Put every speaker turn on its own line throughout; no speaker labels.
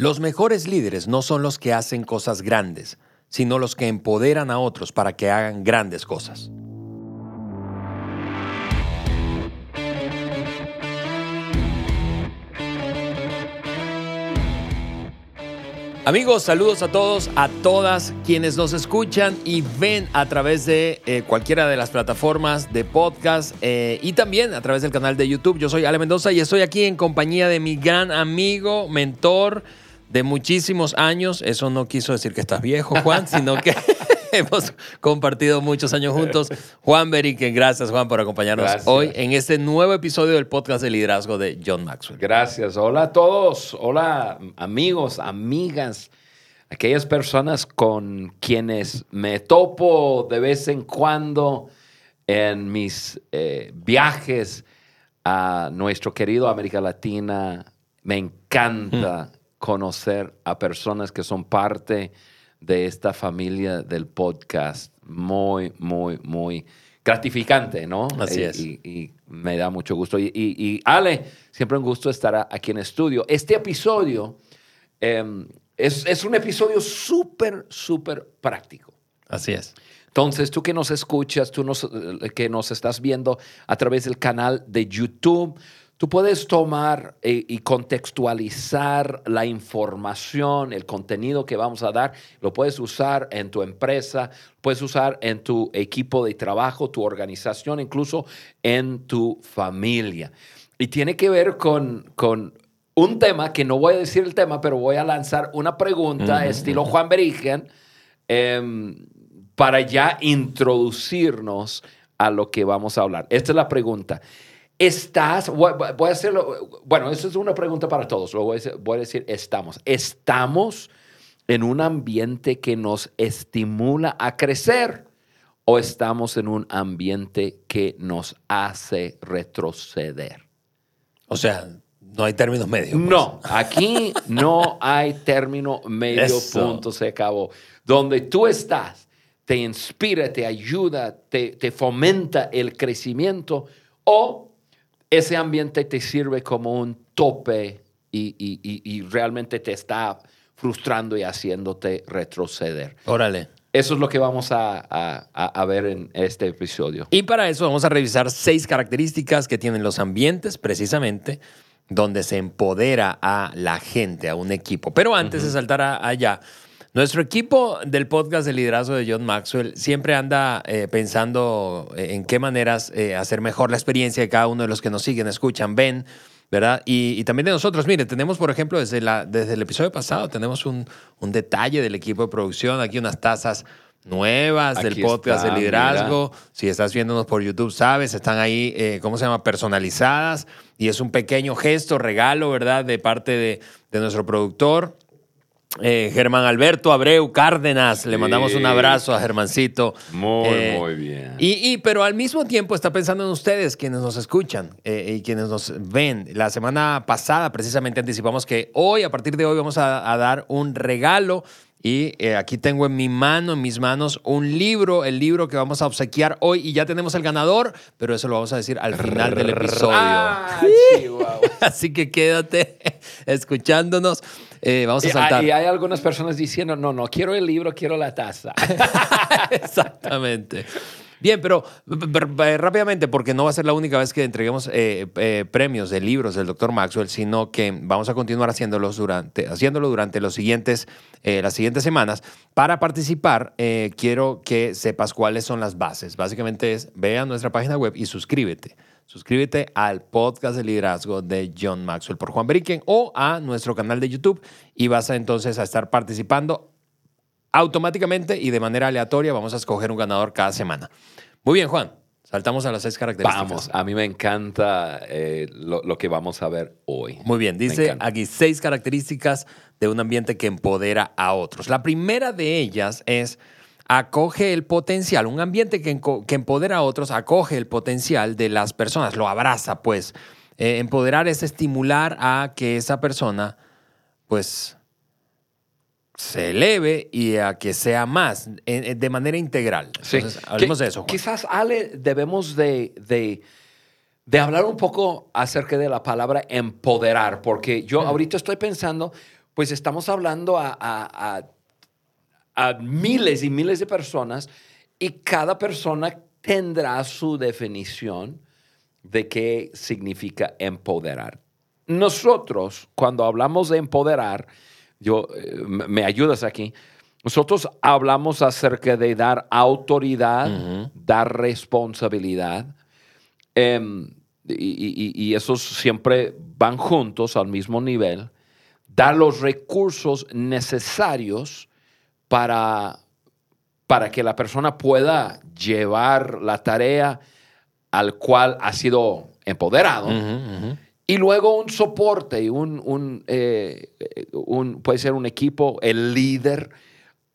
Los mejores líderes no son los que hacen cosas grandes, sino los que empoderan a otros para que hagan grandes cosas. Amigos, saludos a todos, a todas quienes nos escuchan y ven a través de eh, cualquiera de las plataformas de podcast eh, y también a través del canal de YouTube. Yo soy Ale Mendoza y estoy aquí en compañía de mi gran amigo, mentor de muchísimos años. Eso no quiso decir que estás viejo, Juan, sino que hemos compartido muchos años juntos. Juan Beriken, gracias Juan por acompañarnos
Gracias.
hoy en este nuevo episodio del podcast de liderazgo de John Maxwell.
Gracias. Hola a todos. Hola amigos, amigas, aquellas personas con quienes me topo de vez en cuando en mis eh, viajes a nuestro querido América Latina. Me encanta conocer a personas que son parte de esta familia del podcast. Muy, muy, muy gratificante, ¿no?
Así
Y-
es.
y, y me da mucho gusto. Y, Ale, siempre un gusto estar aquí en estudio. Este episodio eh, es, es un episodio súper, súper práctico.
Así es.
Entonces, tú que nos escuchas, tú nos- eh, que nos estás viendo a través del canal de YouTube, tú puedes tomar eh, y contextualizar la información, el contenido que vamos a dar, lo puedes usar en tu empresa, puedes usar en tu equipo de trabajo, tu organización, incluso en tu familia. Y tiene que ver con, con un tema que no voy a decir el tema, pero voy a lanzar una pregunta estilo Juan Berigen em, para ya introducirnos a lo que vamos a hablar. Esta es la pregunta. ¿Estás, voy a hacerlo, bueno, esa es una pregunta para todos, lo voy a decir, voy a decir estamos. ¿Estamos en un ambiente que nos estimula a crecer o estamos en un ambiente que nos hace retroceder?
O sea, no hay términos medios. pues.
No, aquí no hay término medio,
Eso.
punto, se acabó. Donde tú estás, te inspira, te ayuda, te, te fomenta el crecimiento o ese ambiente te sirve como un tope y, y- y- y realmente te está frustrando y haciéndote retroceder.
Órale.
Eso es lo que vamos a, a- a- a ver en este episodio.
Y para eso vamos a revisar seis características que tienen los ambientes, precisamente, donde se empodera a la gente, a un equipo. Pero antes de saltar a- allá, nuestro equipo del podcast de liderazgo de John Maxwell siempre anda eh, pensando eh, en qué maneras eh, hacer mejor la experiencia de cada uno de los que nos siguen, escuchan, ven. ¿Verdad? Y, y también de nosotros, mire, tenemos, por ejemplo, desde, la, desde el episodio pasado, tenemos un, un detalle del equipo de producción, aquí unas tazas nuevas del podcast
está,
de liderazgo.
mira.
Si estás viéndonos por YouTube, sabes, están ahí, eh, ¿cómo se llama? Personalizadas. Y es un pequeño gesto, regalo, ¿verdad? De parte de, de nuestro productor. Eh, Germán Alberto Abreu Cárdenas, le mandamos un abrazo a Germancito.
Muy,
Eh,
muy bien.
Y, y- pero al mismo tiempo está pensando en ustedes, quienes nos escuchan eh, y quienes nos ven. La semana pasada precisamente anticipamos que hoy, a partir de hoy, vamos a, a dar un regalo. Y eh, aquí tengo en mi mano, en mis manos, un libro, el libro que vamos a obsequiar hoy. Y ya tenemos el ganador, pero eso lo vamos a decir al final del episodio.
Ah.
Así que quédate escuchándonos. Eh, vamos a
Y,
saltar.
y hay algunas personas diciendo, no, no, quiero el libro, quiero la taza.
Exactamente. Bien, pero b- rápidamente, porque no va a ser la única vez que entreguemos eh, eh, premios de libros del Dr. Maxwell, sino que vamos a continuar haciéndolos durante, haciéndolo durante los siguientes, eh, las siguientes semanas. Para participar, eh, quiero que sepas cuáles son las bases. Básicamente es, ve a nuestra página web y suscríbete. Suscríbete al podcast de liderazgo de John Maxwell por Juan Beriken o a nuestro canal de YouTube y vas a entonces a estar participando automáticamente y de manera aleatoria vamos a escoger un ganador cada semana. Muy bien, Juan. Saltamos a las seis características.
Vamos, a mí me encanta eh, lo, lo que vamos a ver hoy.
Muy bien, dice aquí seis características de un ambiente que empodera a otros. La primera de ellas es acoge el potencial, un ambiente que empodera a otros, acoge el potencial de las personas, lo abraza, pues. Eh, empoderar es estimular a que esa persona, pues, se eleve y a que sea más de manera integral.
Sí.
Hablemos de eso, Juan.
Quizás, Ale, debemos de, de, de hablar un poco acerca de la palabra empoderar, porque yo ahorita estoy pensando pues estamos hablando a, a- a- a miles y miles de personas y cada persona tendrá su definición de qué significa empoderar. Nosotros, cuando hablamos de empoderar, yo, eh, me ayudas aquí, nosotros hablamos acerca de dar autoridad, dar responsabilidad, em, y, y- y esos siempre van juntos al mismo nivel, dar los recursos necesarios para, para que la persona pueda llevar la tarea al cual ha sido empoderado. Y luego un soporte, un, un, eh, un- puede ser un equipo, el líder,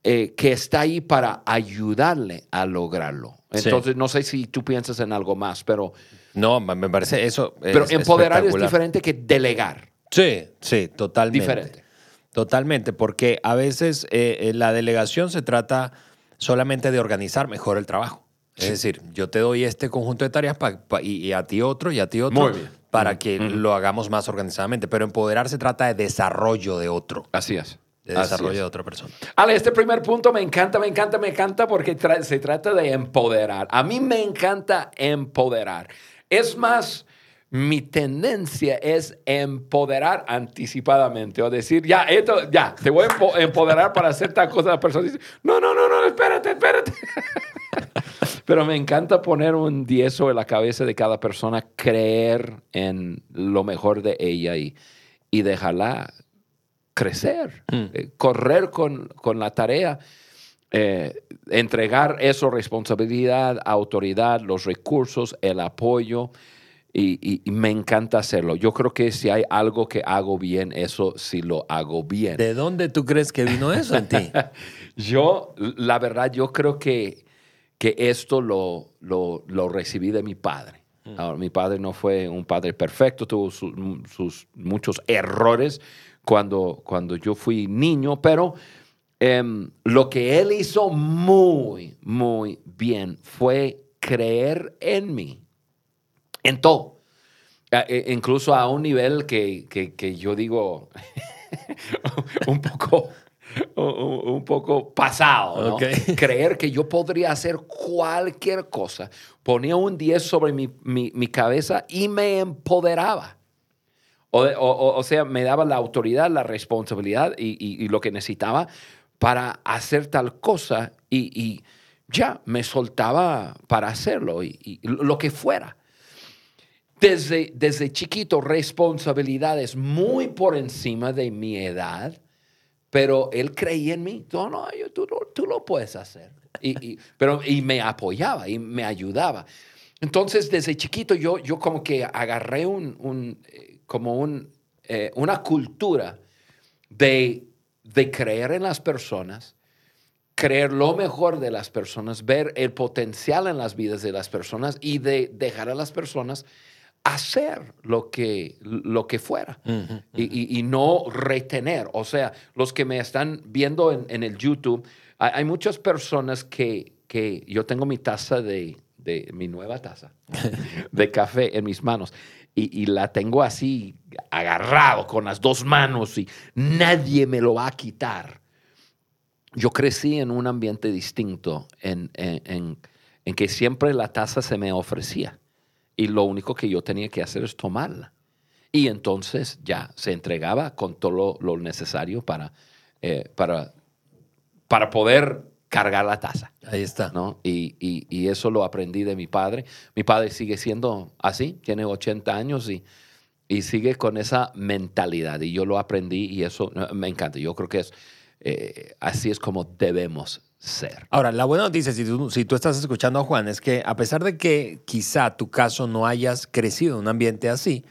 eh, que está ahí para ayudarle a lograrlo.
Sí.
Entonces, no sé si tú piensas en algo más, pero,
No, me parece eso.
pero empoderar es diferente que delegar.
Sí, sí, totalmente.
Diferente.
Totalmente, porque a veces eh, la delegación se trata solamente de organizar mejor el trabajo. Es decir, yo te doy este conjunto de tareas pa- pa- y, y a ti otro y a ti otro
Muy bien.
Para que lo hagamos más organizadamente. Pero empoderar se trata de desarrollo de otro,
Así es.
de
Así
desarrollo
es.
de otra persona.
Ale, este primer punto me encanta, me encanta, me encanta porque tra- se trata de empoderar. A mí me encanta empoderar. Es más, mi tendencia es empoderar anticipadamente o decir, ya, esto, ya, te voy a empo- empoderar para hacer tal cosa. La persona dice, no, no, no, no, espérate, espérate. Pero me encanta poner un 10 sobre la cabeza de cada persona, creer en lo mejor de ella y, y dejarla crecer, eh, correr con, con la tarea, eh, entregar eso, responsabilidad, autoridad, los recursos, el apoyo. Y, y- y me encanta hacerlo. Yo creo que si hay algo que hago bien, eso sí lo hago bien.
¿De dónde tú crees que vino eso en ti?
Yo, la verdad, yo creo que, que esto lo, lo, lo recibí de mi padre. Ahora, mi padre no fue un padre perfecto, tuvo su- sus muchos errores cuando, cuando yo fui niño, pero em, lo que él hizo muy, muy bien fue creer en mí, en todo. Eh, incluso a un nivel que, que- que yo digo un poco, un, poco pasado. Creer que yo podría hacer cualquier cosa. Ponía un 10 sobre mi, mi- mi cabeza y me empoderaba. O, o- sea, me daba la autoridad, la responsabilidad y, y- y lo que necesitaba para hacer tal cosa y, y ya me soltaba para hacerlo y, y lo que fuera. Desde, desde chiquito, responsabilidades muy por encima de mi edad, pero él creía en mí. No, no, yo- tú, tú lo puedes hacer. Y, y- pero, y me apoyaba y me ayudaba. Entonces, desde chiquito yo, yo como que agarré un, un, eh, como un, eh, una cultura de, de creer en las personas, creer lo mejor de las personas, ver el potencial en las vidas de las personas y de dejar a las personas hacer lo que, lo que fuera y, y- y no retener. O sea, los que me están viendo en, en el YouTube, hay, hay muchas personas que, que yo tengo mi taza de, de mi nueva taza de café en mis manos y, y la tengo así agarrado con las dos manos y nadie me lo va a quitar. Yo crecí en un ambiente distinto, en, en- en- en que siempre la taza se me ofrecía y lo único que yo tenía que hacer es tomarla. Y entonces ya se entregaba con todo lo, lo necesario para, eh, para, para poder cargar la taza.
Ahí está.
¿no? Y, y- y eso lo aprendí de mi padre. Mi padre sigue siendo así, tiene 80 años y, y sigue con esa mentalidad. Y yo lo aprendí y eso eh, me encanta. Yo creo que es, eh, así es como debemos ser.
Ahora, la buena noticia, si tú, si tú estás escuchando a Juan, es que a pesar de que quizá tu caso no hayas crecido en un ambiente así,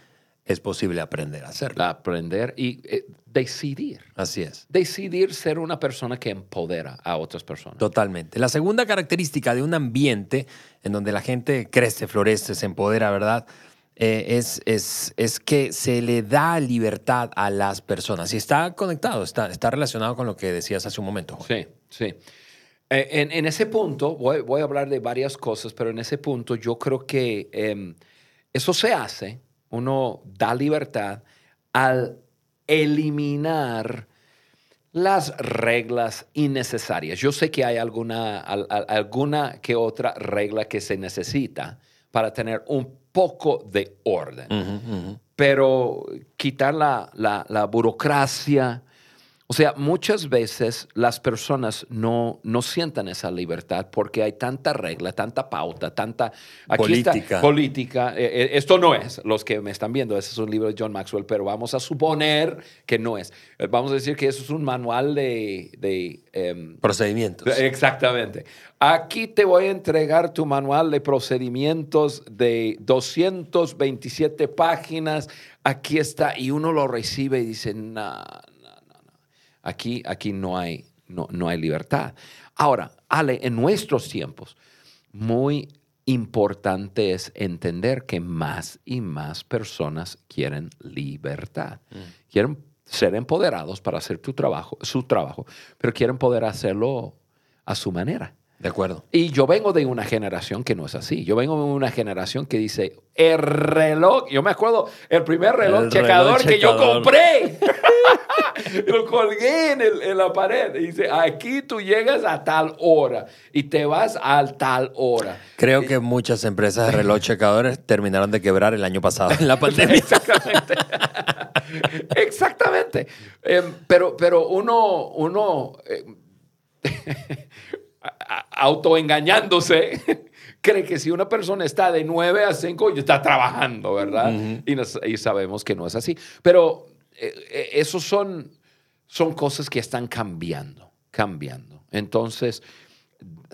es posible aprender a hacerlo.
Aprender y eh, decidir.
Así es.
Decidir ser una persona que empodera a otras personas.
Totalmente. La segunda característica de un ambiente en donde la gente crece, florece, se empodera, ¿verdad? Eh, es, es, es que se le da libertad a las personas. Y está conectado, está, está relacionado con lo que decías hace un momento. Juan.
Sí, sí. Eh, en, en ese punto, voy, voy a hablar de varias cosas, pero en ese punto yo creo que em, eso se hace, uno da libertad al eliminar las reglas innecesarias. Yo sé que hay alguna, alguna que otra regla que se necesita para tener un poco de orden, pero quitar la, la burocracia, o sea, muchas veces las personas no, no sientan esa libertad porque hay tanta regla, tanta pauta, tanta
política.
política. Eh, eh, esto no es, los que me están viendo, ese es un libro de John Maxwell, pero vamos a suponer que no es. Eh, vamos a decir que eso es un manual de... de
em, procedimientos.
Exactamente. Aquí te voy a entregar tu manual de procedimientos de 227 páginas. Aquí está. Y uno lo recibe y dice, no Aquí, aquí no, hay, no, no hay libertad. Ahora, Ale, en nuestros tiempos, muy importante es entender que más y más personas quieren libertad. Mm. Quieren ser empoderados para hacer tu trabajo, su trabajo, pero quieren poder hacerlo a su manera.
De acuerdo.
Y yo vengo de una generación que no es así. Yo vengo de una generación que dice, el reloj, yo me acuerdo, el primer reloj, checador, que yo compré. lo colgué en, la pared. Y dice, aquí tú llegas a tal hora y te vas a tal hora.
Creo que muchas empresas de reloj checadores terminaron de quebrar el año pasado en la pandemia.
Exactamente. Exactamente. Em, pero, pero uno, uno em, autoengañándose, cree que si una persona está de 9 a 5, está trabajando, ¿verdad? y, sabemos que no es así. Pero eh, eh, esos son, son cosas que están cambiando, cambiando. Entonces,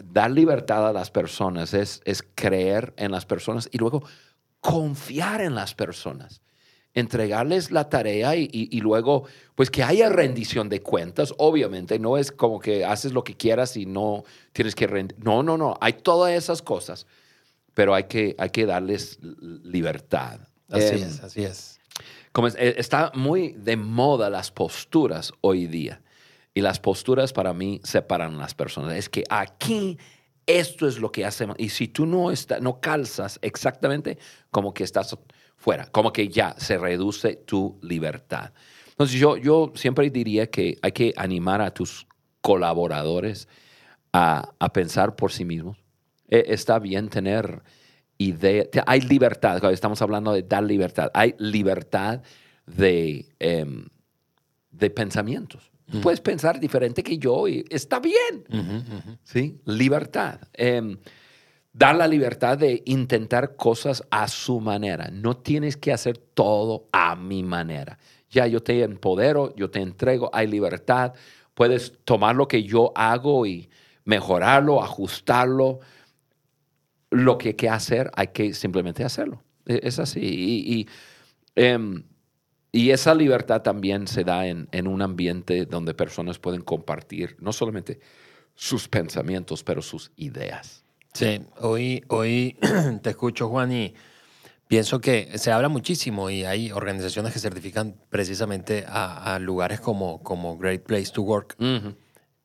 dar libertad a las personas es, es creer en las personas y luego confiar en las personas entregarles la tarea y, luego, pues que haya rendición de cuentas, obviamente, no es como que haces lo que quieras y no tienes que rendir. No, no, no, hay todas esas cosas, pero hay que, hay que darles libertad.
Así em, es, así es.
Como eh, está muy de moda las posturas hoy día. Y las posturas para mí separan las personas. Es que aquí esto es lo que hacemos. Y si tú no, está, no calzas exactamente como que estás fuera, como que ya se reduce tu libertad. Entonces yo, yo siempre diría que hay que animar a tus colaboradores a, pensar por sí mismos. E, está bien tener idea, hay libertad, estamos hablando de dar libertad, hay libertad de, em, de pensamientos. Puedes pensar diferente que yo y está bien. ¿Sí? Libertad. Em, dar la libertad de intentar cosas a su manera. No tienes que hacer todo a mi manera. Ya yo te empodero, yo te entrego, hay libertad. Puedes tomar lo que yo hago y mejorarlo, ajustarlo. Lo que hay que hacer, hay que simplemente hacerlo. E, es así. Y, em, esa libertad también se da en, en un ambiente donde personas pueden compartir no solamente sus pensamientos, pero sus ideas.
Sí, hoy, hoy te escucho, Juan, y pienso que se habla muchísimo y hay organizaciones que certifican precisamente a, lugares como, como Great Place to Work.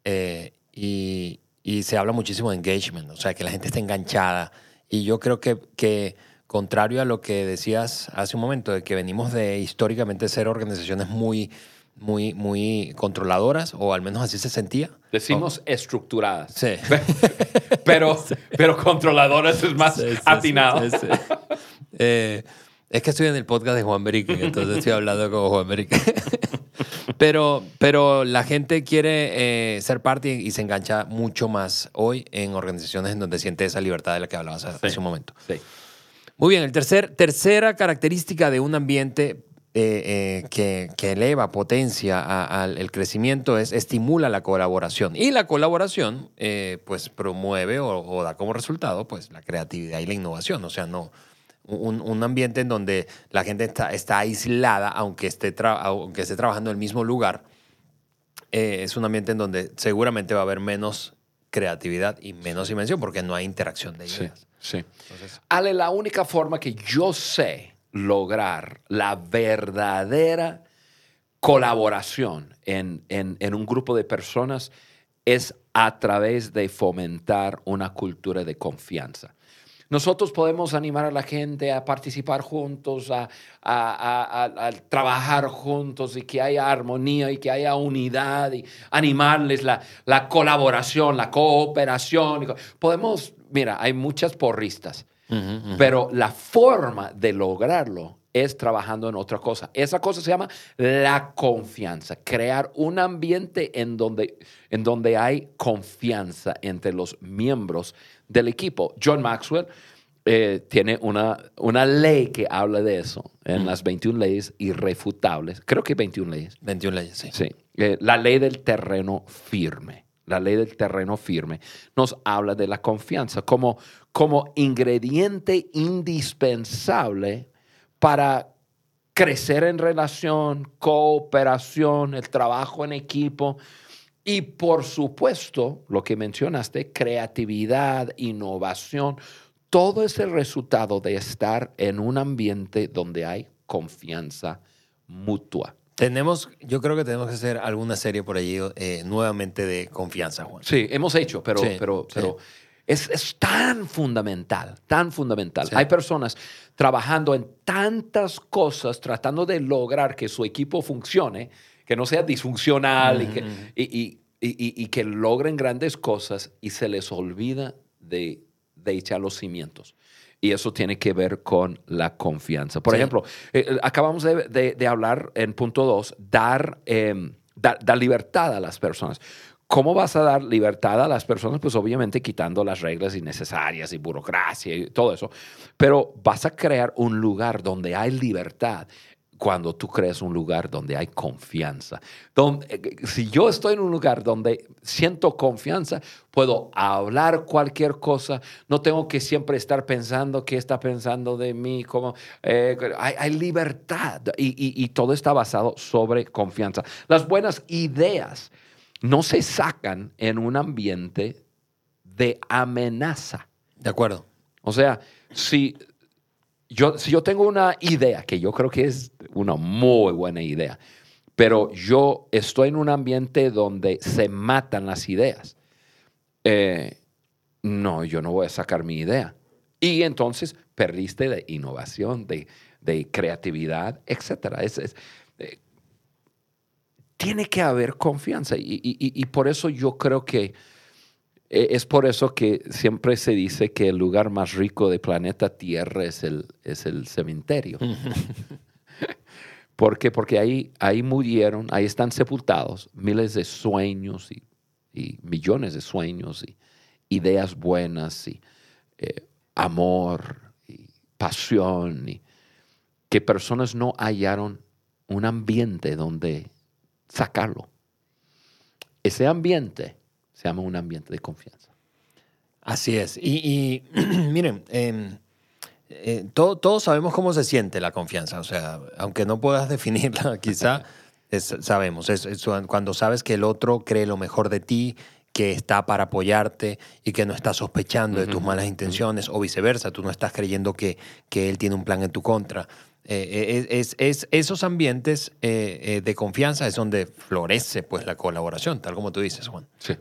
Eh, y, se habla muchísimo de engagement, o sea, que la gente está enganchada. Y yo creo que, que, contrario a lo que decías hace un momento, de que venimos de históricamente ser organizaciones muy muy, muy controladoras, o al menos así se sentía.
Decimos estructuradas.
Sí.
pero, pero controladoras es más atinado.
Eh, es que estoy en el podcast de Juan Berique, entonces estoy hablando con Juan Berique. pero, pero la gente quiere eh, ser parte y se engancha mucho más hoy en organizaciones en donde siente esa libertad de la que hablabas hace un momento.
Sí.
Muy bien, el tercer, tercera característica de un ambiente eh, eh, que, que, eleva, potencia al crecimiento, es estimula la colaboración. Y la colaboración, eh, pues, promueve o, da como resultado, pues, la creatividad y la innovación. O sea, no un, un ambiente en donde la gente está, está aislada, aunque esté, aunque esté trabajando en el mismo lugar, es un ambiente en donde seguramente va a haber menos creatividad y menos invención porque no hay interacción de ideas.
Sí, sí. Ale, la única forma que yo sé lograr la verdadera colaboración en, un grupo de personas es a través de fomentar una cultura de confianza. Nosotros podemos animar a la gente a participar juntos, a, a, a, a, trabajar juntos y que haya armonía y que haya unidad y animarles la, la colaboración, la cooperación. Podemos, mira, hay muchas porristas, uh -huh, uh -huh. pero la forma de lograrlo es trabajando en otra cosa. Esa cosa se llama la confianza, crear un ambiente en donde, en donde hay confianza entre los miembros del equipo. John Maxwell eh, tiene una, una ley que habla de eso en mm. las 21 leyes irrefutables. Creo que 21 leyes.
21 leyes, sí.
sí. Eh, la ley del terreno firme. La ley del terreno firme nos habla de la confianza como, como ingrediente indispensable para crecer en relación, cooperación, el trabajo en equipo y por supuesto, lo que mencionaste, creatividad, innovación, todo es el resultado de estar en un ambiente donde hay confianza mutua.
Tenemos, yo creo que tenemos que hacer alguna serie por allí eh, nuevamente de confianza, Juan.
Sí, hemos hecho, pero, sí, pero, pero. Es, es, tan fundamental, tan fundamental. Sí. Hay personas trabajando en tantas cosas, tratando de lograr que su equipo funcione, que no sea disfuncional y, que, y, y, y, que, logren grandes cosas y se les olvida de, de echar los cimientos. Y eso tiene que ver con la confianza. Por sí. ejemplo, eh, acabamos de, de, de, hablar en punto dos, dar, eh, dar, dar libertad a las personas. ¿Cómo vas a dar libertad a las personas? Pues obviamente quitando las reglas innecesarias y burocracia y todo eso. Pero vas a crear un lugar donde hay libertad cuando tú creas un lugar donde hay confianza. Donde, eh, si yo estoy en un lugar donde siento confianza, puedo hablar cualquier cosa, no tengo que siempre estar pensando qué está pensando de mí, como, eh, hay, hay, libertad y, y, y todo está basado sobre confianza. Las buenas ideas no se sacan en un ambiente de amenaza.
De acuerdo.
O sea, si yo, si yo tengo una idea, que yo creo que es una muy buena idea, pero yo estoy en un ambiente donde se matan las ideas, eh, no, yo no voy a sacar mi idea. Y entonces perdiste de innovación, de, de creatividad, etc. Es, eh, tiene que haber confianza. Y, por eso yo creo que es por eso que siempre se dice que el lugar más rico del planeta Tierra es el, es el cementerio. ¿Por qué? Porque ahí, ahí murieron, ahí están sepultados miles de sueños y, y millones de sueños y ideas buenas y eh, amor y pasión y que personas no hallaron un ambiente donde sacarlo. Ese ambiente se llama un ambiente de confianza.
Así es. Y, y miren, eh, eh, todo, todos sabemos cómo se siente la confianza. O sea, aunque no puedas definirla, quizá es, sabemos. Es, es, cuando sabes que el otro cree lo mejor de ti, que está para apoyarte y que no está sospechando de tus malas intenciones, o viceversa, tú no estás creyendo que, que él tiene un plan en tu contra. Eh, es, es, esos ambientes eh, eh, de confianza es donde florece pues, la colaboración, tal como tú dices, Juan.
Sí.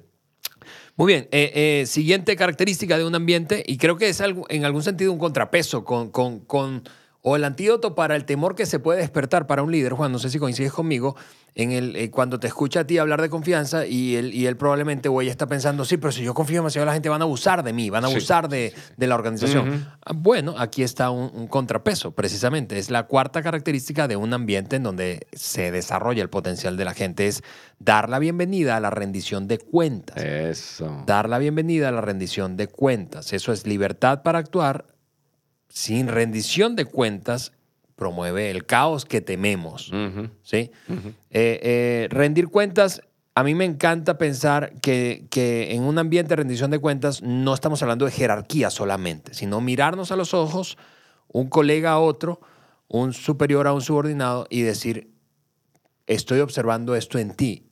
Muy bien, eh, eh, siguiente característica de un ambiente, y creo que es algo, en algún sentido un contrapeso con, con, con, o el antídoto para el temor que se puede despertar para un líder, Juan, no sé si coincides conmigo, en el, eh, cuando te escucha a ti hablar de confianza y él, y él probablemente, güey, está pensando, sí, pero si yo confío demasiado, la gente van a abusar de mí, van a abusar sí, de, de, la organización. Uh -huh. Bueno, aquí está un, un, contrapeso, precisamente. Es la cuarta característica de un ambiente en donde se desarrolla el potencial de la gente, es dar la bienvenida a la rendición de cuentas.
Eso.
Dar la bienvenida a la rendición de cuentas. Eso es libertad para actuar sin rendición de cuentas promueve el caos que tememos. Uh -huh. ¿sí? Uh -huh. eh, eh, rendir cuentas, a mí me encanta pensar que, que, en un ambiente de rendición de cuentas no estamos hablando de jerarquía solamente, sino mirarnos a los ojos, un colega a otro, un superior a un subordinado y decir, estoy observando esto en ti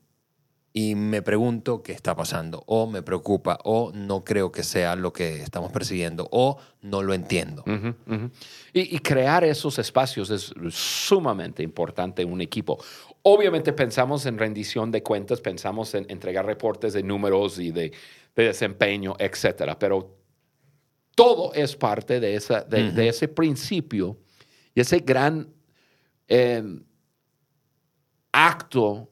y me pregunto qué está pasando, o me preocupa, o no creo que sea lo que estamos persiguiendo, o no lo entiendo.
Uh -huh, uh -huh. Y, y, crear esos espacios es sumamente importante en un equipo. Obviamente pensamos en rendición de cuentas, pensamos en entregar reportes de números y de, de desempeño, etcétera, pero todo es parte de, esa, de, de ese principio y ese gran eh, acto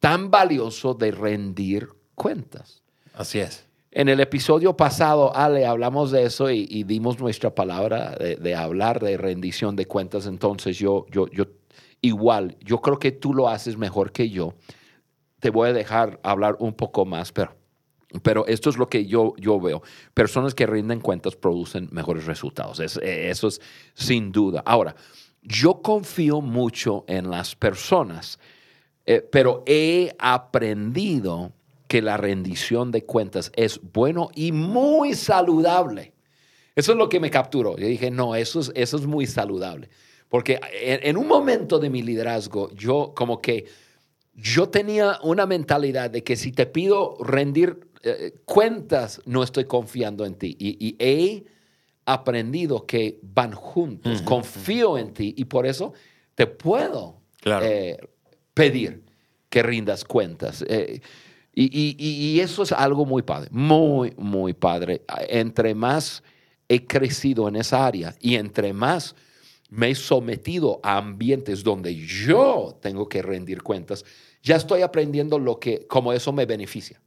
tan valioso de rendir cuentas.
Así es.
En el episodio pasado, Ale, hablamos de eso y, y dimos nuestra palabra de, de, hablar de rendición de cuentas. Entonces, yo, yo, yo, igual, yo creo que tú lo haces mejor que yo. Te voy a dejar hablar un poco más, pero, pero esto es lo que yo, yo veo. Personas que rinden cuentas producen mejores resultados. Es, eso es sin duda. Ahora, yo confío mucho en las personas, eh, pero he aprendido que la rendición de cuentas es bueno y muy saludable. Eso es lo que me capturó. Yo dije, no, eso es, eso es muy saludable. Porque en, en un momento de mi liderazgo, yo como que, yo tenía una mentalidad de que si te pido rendir eh, cuentas, no estoy confiando en ti. Y, y he aprendido que van juntos. Uh -huh. Confío en ti y por eso te puedo
claro.
eh, pedir que rindas cuentas. Eh, y, eso es algo muy padre, muy, muy padre. Entre más he crecido en esa área y entre más me he sometido a ambientes donde yo tengo que rendir cuentas, ya estoy aprendiendo lo que, como eso me beneficia.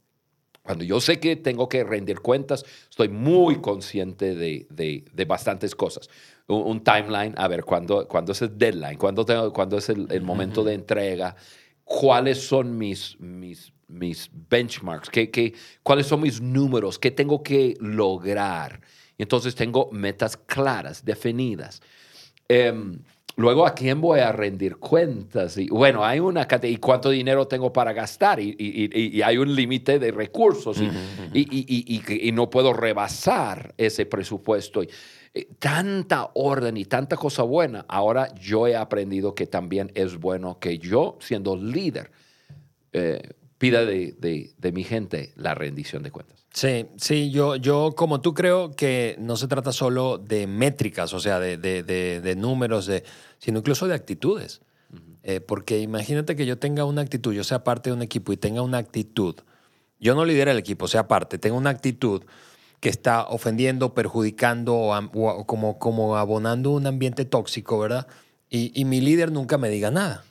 Cuando yo sé que tengo que rendir cuentas, estoy muy consciente de, de, de bastantes cosas. Un, un, timeline, a ver, cuándo, cuándo es el deadline, cuándo, tengo, cuándo es el, el momento uh -huh. de entrega, cuáles son mis, mis, mis benchmarks, ¿Qué, qué, cuáles son mis números, qué tengo que lograr. Entonces tengo metas claras, definidas. Um, luego, ¿a quién voy a rendir cuentas? Y bueno, hay una cantidad, ¿y cuánto dinero tengo para gastar? Y, y, y hay un límite de recursos uh -huh. y, y, no puedo rebasar ese presupuesto. Eh, tanta orden y tanta cosa buena. Ahora yo he aprendido que también es bueno que yo, siendo líder, eh, pida de, de, de, mi gente la rendición de cuentas.
Sí, sí, yo, yo como tú creo que no se trata solo de métricas, o sea, de, de, números, de, sino incluso de actitudes. Uh -huh. eh, porque imagínate que yo tenga una actitud, yo sea parte de un equipo y tenga una actitud, yo no lidero el equipo, sea parte, tenga una actitud que está ofendiendo, perjudicando o, o como, como abonando un ambiente tóxico, ¿verdad? Y, y mi líder nunca me diga nada.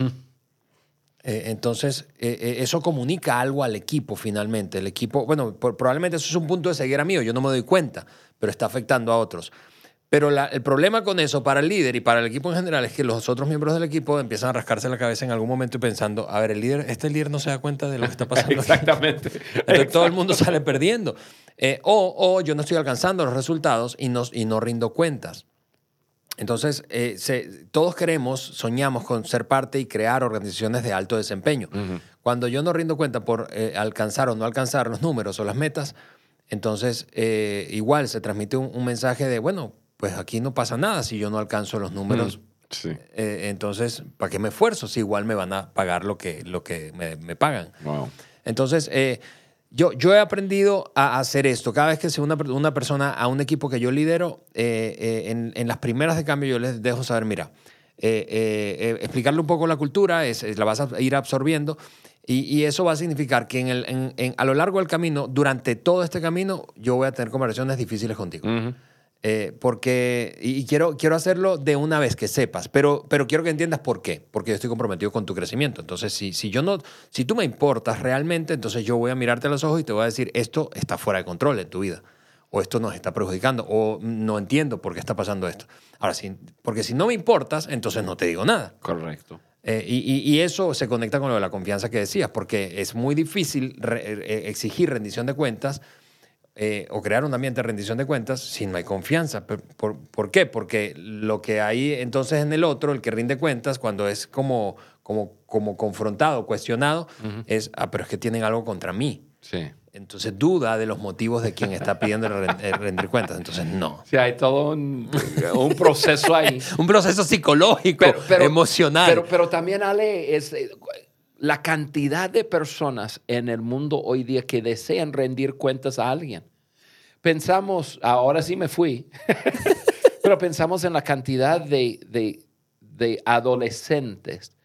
Eh, entonces, eh, eso comunica algo al equipo finalmente. El equipo, bueno, por, probablemente eso es un punto de ceguera mío, yo no me doy cuenta, pero está afectando a otros. Pero la, el problema con eso para el líder y para el equipo en general es que los otros miembros del equipo empiezan a rascarse la cabeza en algún momento y pensando, a ver, el líder, este líder no se da cuenta de lo que está pasando.
Exactamente.
Entonces todo el mundo sale perdiendo. Eh, o, o, yo no estoy alcanzando los resultados y no, y no rindo cuentas. Entonces, eh, se, todos queremos, soñamos con ser parte y crear organizaciones de alto desempeño. Uh -huh. Cuando yo no rindo cuenta por eh, alcanzar o no alcanzar los números o las metas, entonces eh, igual se transmite un, un, mensaje de, bueno, pues aquí no pasa nada si yo no alcanzo los números.
Mm, sí.
Eh, entonces, ¿para qué me esfuerzo si igual me van a pagar lo que, lo que me, me pagan?
Wow.
Entonces, eh, yo, yo he aprendido a hacer esto. Cada vez que sea una, una persona a un equipo que yo lidero, eh, eh, en, en, las primeras de cambio yo les dejo saber, mira, eh, eh, explicarle un poco la cultura, es, la vas a ir absorbiendo y, y eso va a significar que en el, en, a lo largo del camino, durante todo este camino, yo voy a tener conversaciones difíciles contigo. Uh. Eh, porque, y quiero, quiero hacerlo de una vez que sepas, pero, pero quiero que entiendas por qué, porque yo estoy comprometido con tu crecimiento. Entonces, si, si, yo no, si tú me importas realmente, entonces yo voy a mirarte a los ojos y te voy a decir, esto está fuera de control en tu vida, o esto nos está perjudicando, o no entiendo por qué está pasando esto. Ahora, si, porque si no me importas, entonces no te digo nada.
Correcto.
Eh, y, y, eso se conecta con lo de la confianza que decías, porque es muy difícil re, eh, exigir rendición de cuentas eh, o crear un ambiente de rendición de cuentas si no hay confianza. ¿Por, por, por qué? Porque lo que hay entonces en el otro, el que rinde cuentas, cuando es como, como, como confrontado, cuestionado, uh -huh. es, ah, pero es que tienen algo contra mí.
Sí.
Entonces duda de los motivos de quien está pidiendo rendir cuentas. Entonces no.
Sí, hay todo un, un proceso ahí.
un proceso psicológico, pero, pero, emocional.
Pero, pero también, Ale, es eh, la cantidad de personas en el mundo hoy día que desean rendir cuentas a alguien. Pensamos, ahora sí me fui, pero pensamos en la cantidad de, de, adolescentes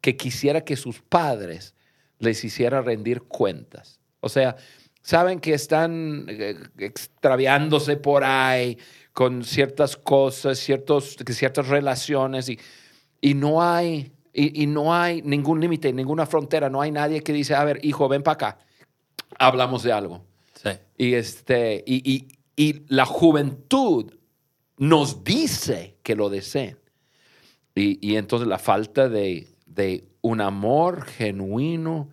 que quisiera que sus padres les hiciera rendir cuentas. O sea, saben que están eh, extraviándose por ahí con ciertas cosas, ciertos, ciertas relaciones y, y no hay y, no hay ningún límite, ninguna frontera, no hay nadie que dice, a ver, hijo, ven para acá, hablamos de algo.
Sí.
Y, este, y, y, la juventud nos dice que lo deseen. Y, entonces la falta de, de un amor genuino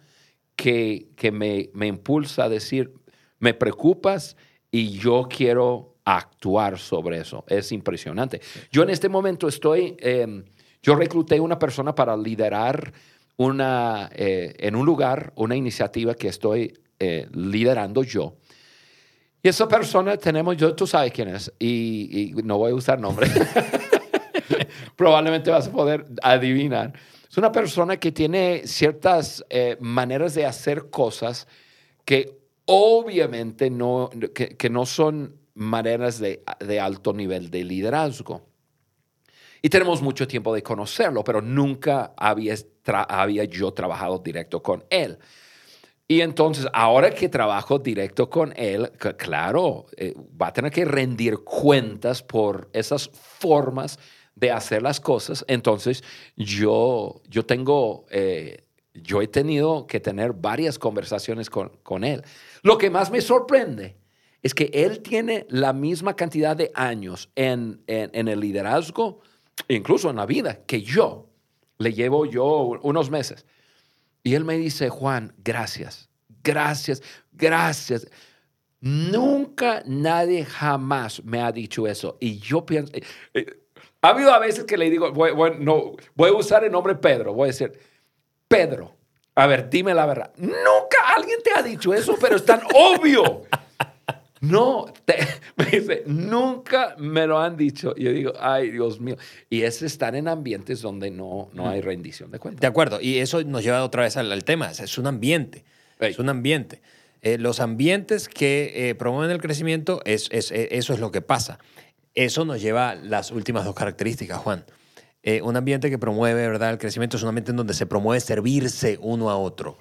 que, que me, me, impulsa a decir, me preocupas y yo quiero actuar sobre eso. Es impresionante. Yo en este momento estoy... Em, yo recluté una persona para liderar una, eh, en un lugar, una iniciativa que estoy eh, liderando yo. Y esa persona tenemos, yo, tú sabes quién es, y, no voy a usar nombre. Probablemente vas a poder adivinar. Es una persona que tiene ciertas eh, maneras de hacer cosas que obviamente no, que, no son maneras de, de alto nivel de liderazgo. Y tenemos mucho tiempo de conocerlo, pero nunca había, había yo trabajado directo con él. Y entonces, ahora que trabajo directo con él, claro, eh, va a tener que rendir cuentas por esas formas de hacer las cosas. Entonces, yo, yo tengo, eh, yo he tenido que tener varias conversaciones con, con él. Lo que más me sorprende es que él tiene la misma cantidad de años en, en, en el liderazgo incluso en la vida, que yo le llevo yo unos meses. Y él me dice, Juan, gracias, gracias, gracias. Nunca nadie jamás me ha dicho eso. Y yo pienso, eh, eh, ha habido a veces que le digo, voy, no, voy a usar el nombre Pedro, voy a decir, Pedro, a ver, dime la verdad. Nunca alguien te ha dicho eso, pero es tan obvio. No, me dice, nunca me lo han dicho. Y yo digo, ay, Dios mío. Y es estar en ambientes donde no, no hay rendición de cuentas.
De acuerdo. Y eso nos lleva otra vez al, tema. Es un ambiente. Es un ambiente. Eh, los ambientes que eh, promueven el crecimiento, es, es, eh, eso es lo que pasa. Eso nos lleva a las últimas dos características, Juan. Eh, un ambiente que promueve ¿verdad? el crecimiento es un ambiente en donde se promueve servirse uno a otro.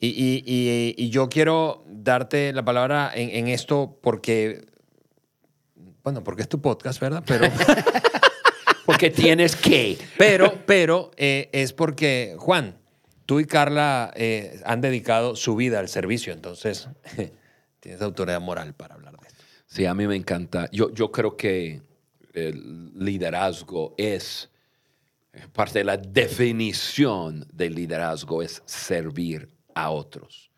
Y, yo quiero darte la palabra en, esto porque, bueno, porque es tu podcast, ¿verdad? Pero...
porque tienes que.
Pero, pero eh, es porque, Juan, tú y Carla eh, han dedicado su vida al servicio, entonces tienes autoridad moral para hablar de esto.
Sí, a mí me encanta. Yo, yo creo que el liderazgo es parte de la definición del liderazgo es servir a otros.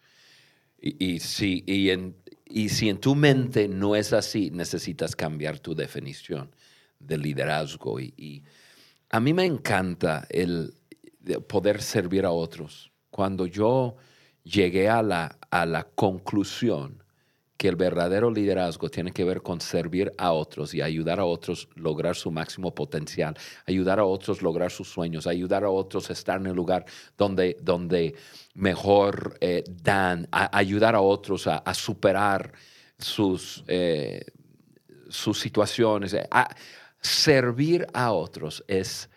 Y, si, y, en, y si en tu mente no es así, necesitas cambiar tu definición del liderazgo. Y, a mí me encanta el poder servir a otros. Cuando yo llegué a la, a la conclusión que el verdadero liderazgo tiene que ver con servir a otros y ayudar a otros a lograr su máximo potencial, ayudar a otros a lograr sus sueños, ayudar a otros a estar en el lugar donde, donde mejor eh, dan, ayudar a otros a, superar sus, eh, sus situaciones. Eh, servir a otros es,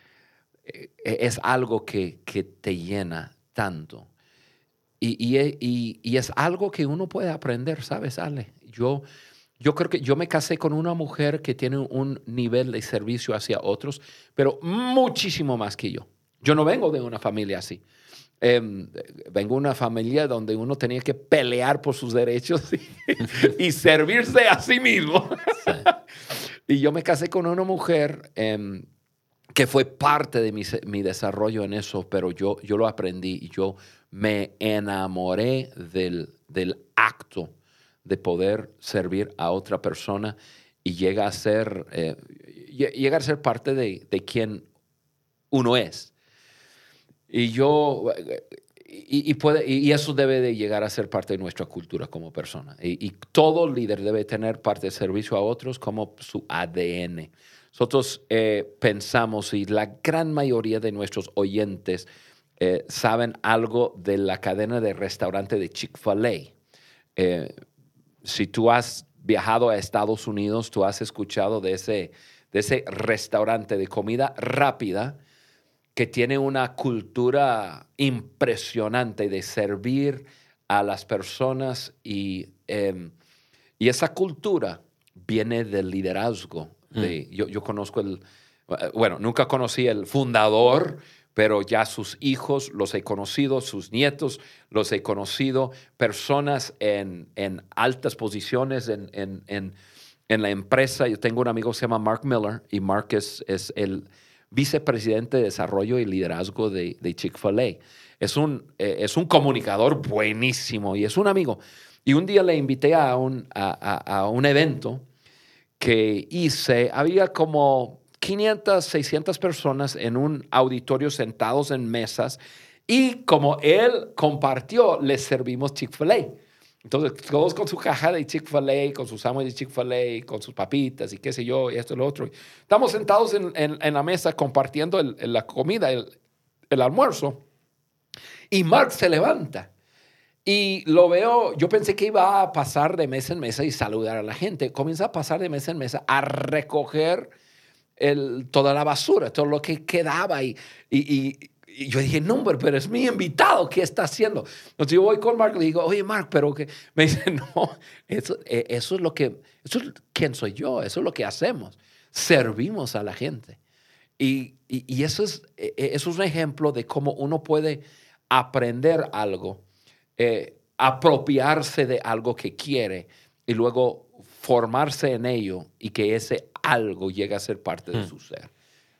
es algo que, que te llena tanto. Y, es algo que uno puede aprender, ¿sabes, Ale? Yo, yo creo que yo me casé con una mujer que tiene un nivel de servicio hacia otros, pero muchísimo más que yo. Yo no vengo de una familia así. Em, vengo de una familia donde uno tenía que pelear por sus derechos y, servirse a sí mismo. y yo me casé con una mujer em, que fue parte de mi, mi, desarrollo en eso, pero yo, yo lo aprendí y yo me enamoré del, acto de poder servir a otra persona y llega a ser, eh, a ser parte de, quien uno es. Y yo, y, puede, y eso debe de llegar a ser parte de nuestra cultura como persona. Y, todo líder debe tener parte de servicio a otros como su ADN. Nosotros eh, pensamos, y la gran mayoría de nuestros oyentes eh, saben algo de la cadena de restaurante de Chick-fil-A. Eh, si tú has viajado a Estados Unidos, tú has escuchado de ese, de ese restaurante de comida rápida que tiene una cultura impresionante de servir a las personas y, em, y esa cultura viene del liderazgo. De, yo, yo conozco el, bueno, nunca conocí el fundador, pero ya sus hijos los he conocido, sus nietos los he conocido, personas en, en altas posiciones en, en, en, la empresa. Yo tengo un amigo que se llama Mark Miller y Mark es, es el vicepresidente de desarrollo y liderazgo de, de Chick-fil-A. Es un, eh, es un comunicador buenísimo y es un amigo. Y un día le invité a un, a, a, a un evento que hice. Había como 500, 600 personas en un auditorio sentados en mesas y como él compartió, les servimos Chick-fil-A. Entonces, todos con su caja de Chick-fil-A, con sus sándwiches de Chick-fil-A, con sus papitas y qué sé yo, y esto y lo otro. Estamos sentados en, la mesa compartiendo la comida, el, el almuerzo. Y Mark se levanta. Y lo veo, yo pensé que iba a pasar de mesa en mesa y saludar a la gente. Comienza a pasar de mesa en mesa a recoger el, toda la basura, todo lo que quedaba. Y, y, y, yo dije, no, pero es mi invitado, ¿qué está haciendo? Entonces yo voy con Mark y le digo, oye, Mark, pero que me dice, no, eso, eh, eso es lo que, eso es quién soy yo, eso es lo que hacemos. Servimos a la gente. Y, y, eso, es, e, e, eso es un ejemplo de cómo uno puede aprender algo, eh, apropiarse de algo que quiere y luego formarse en ello y que ese algo llegue a ser parte de hmm. su ser.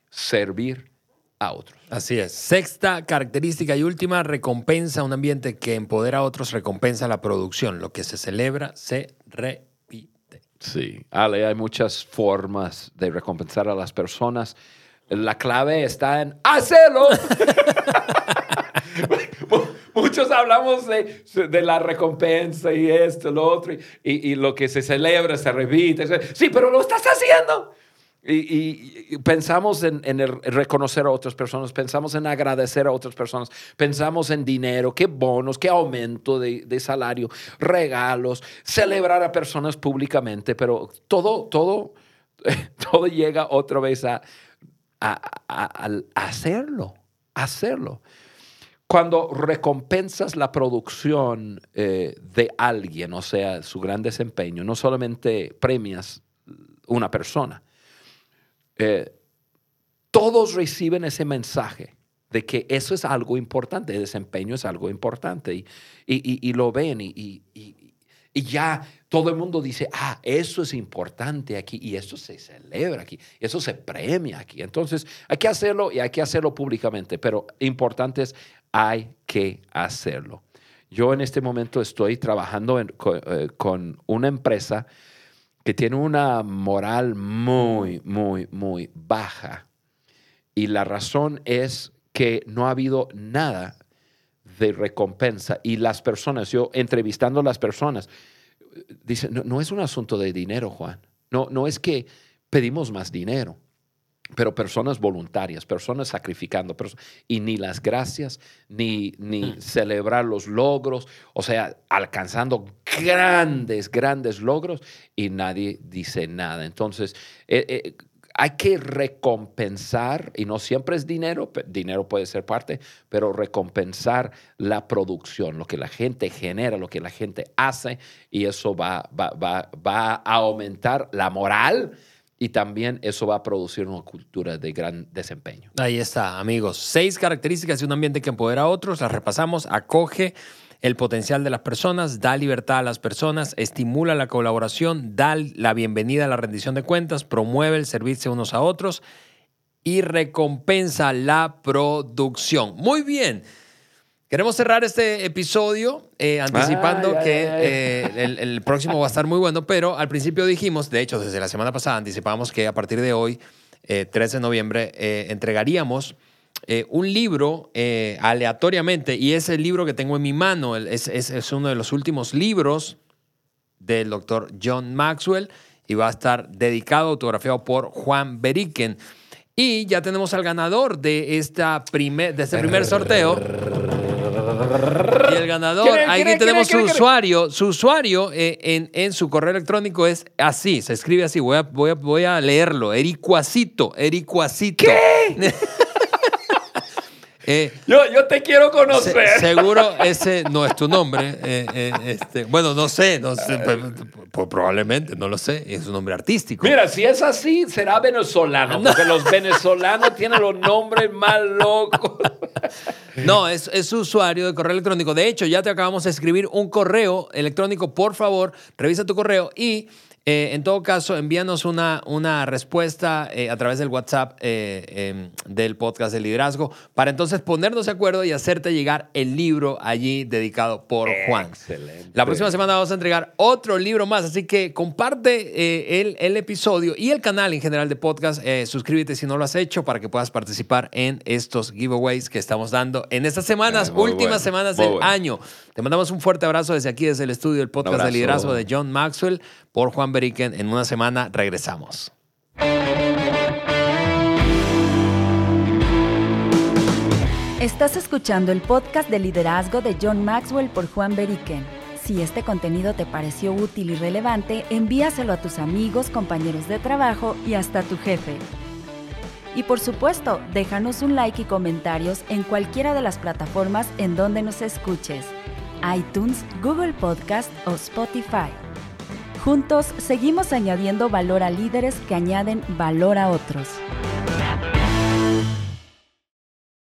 Servir a otros.
Así es. Sexta característica y última, recompensa un ambiente que empodera a otros, recompensa la producción. Lo que se celebra se repite.
Sí, Ale, hay muchas formas de recompensar a las personas. La clave está en hacerlo. Muchos hablamos de, de, la recompensa y esto, lo otro, y, y, lo que se celebra se repite. Sí, pero lo estás haciendo. Y, pensamos en, en reconocer a otras personas, pensamos en agradecer a otras personas, pensamos en dinero, qué bonos, qué aumento de, de salario, regalos, celebrar a personas públicamente, pero todo, todo, todo llega otra vez a, a, a hacerlo, hacerlo cuando recompensas la producción eh, de alguien, o sea, su gran desempeño, no solamente premias una persona, eh, todos reciben ese mensaje de que eso es algo importante, el desempeño es algo importante y, y, lo ven y, y ya todo el mundo dice, ah, eso es importante aquí y eso se celebra aquí, eso se premia aquí. Entonces hay que hacerlo y hay que hacerlo públicamente, pero importante es hay que hacerlo. Yo en este momento estoy trabajando eh, con, una empresa que tiene una moral muy, muy, muy baja. Y la razón es que no ha habido nada de recompensa. Y las personas, yo entrevistando a las personas, dicen, no, no es un asunto de dinero, Juan. No, no es que pedimos más dinero pero personas voluntarias, personas sacrificando, y ni las gracias, ni, ni mm. celebrar los logros, o sea, alcanzando grandes, grandes logros y nadie dice nada. Entonces, eh, eh, hay que recompensar, y no siempre es dinero, dinero puede ser parte, pero recompensar la producción, lo que la gente genera, lo que la gente hace, y eso va, va, va, va a aumentar la moral y también eso va a producir una cultura de gran desempeño.
Ahí está, amigos. Seis características de un ambiente que empodera a otros. Las repasamos. Acoge el potencial de las personas, da libertad a las personas, estimula la colaboración, da la bienvenida a la rendición de cuentas, promueve el servicio unos a otros y recompensa la producción. Muy bien. Queremos cerrar este episodio eh, anticipando que eh, el, próximo va a estar muy bueno, pero al principio dijimos, de hecho desde la semana pasada anticipamos que a partir de hoy, 13 eh, de noviembre, entregaríamos un libro aleatoriamente y es el libro que tengo en mi mano, es, es, es uno de los últimos libros del doctor John Maxwell y va a estar dedicado, autografiado por Juan Beriken. Y ya tenemos al ganador de, esta primer, de este primer sorteo. Y el ganador, ahí tenemos su usuario. Su usuario eh, en, en, su correo electrónico es así, se escribe así. Voy a, voy a, voy a leerlo. Ericuacito, Ericuacito.
¿Qué?
Eh,
yo, yo te quiero conocer.
se- seguro ese no es tu nombre. eh, eh, este, bueno, no sé, no sé, pues, pues, probablemente, no lo sé. Es un nombre artístico.
Mira, si es así, será venezolano, porque los venezolanos tienen los nombres más locos.
No, es, es su usuario de correo electrónico. De hecho, ya te acabamos de escribir un correo electrónico. Por favor, revisa tu correo y, eh, en todo caso, envíanos una, una respuesta eh, a través del WhatsApp eh, del podcast de liderazgo para entonces ponernos de acuerdo y hacerte llegar el libro allí dedicado por Juan.
Excelente.
La próxima semana vamos a entregar otro libro más, así que comparte eh, el, el episodio y el canal en general de podcast. Eh, suscríbete si no lo has hecho para que puedas participar en estos giveaways que estamos dando en estas semanas, últimas
bueno,
semanas del
bueno.
año. Te mandamos un fuerte abrazo desde aquí, desde el estudio del podcast de liderazgo de John Maxwell por Juan Beriken. En una semana regresamos.
Estás escuchando el podcast de liderazgo de John Maxwell por Juan Beriken. Si este contenido te pareció útil y relevante, envíaselo a tus amigos, compañeros de trabajo y hasta tu jefe. Y por supuesto, déjanos un like y comentarios en cualquiera de las plataformas en donde nos escuches, iTunes, Google Podcast o Spotify. Juntos seguimos añadiendo valor a líderes que añaden valor a otros.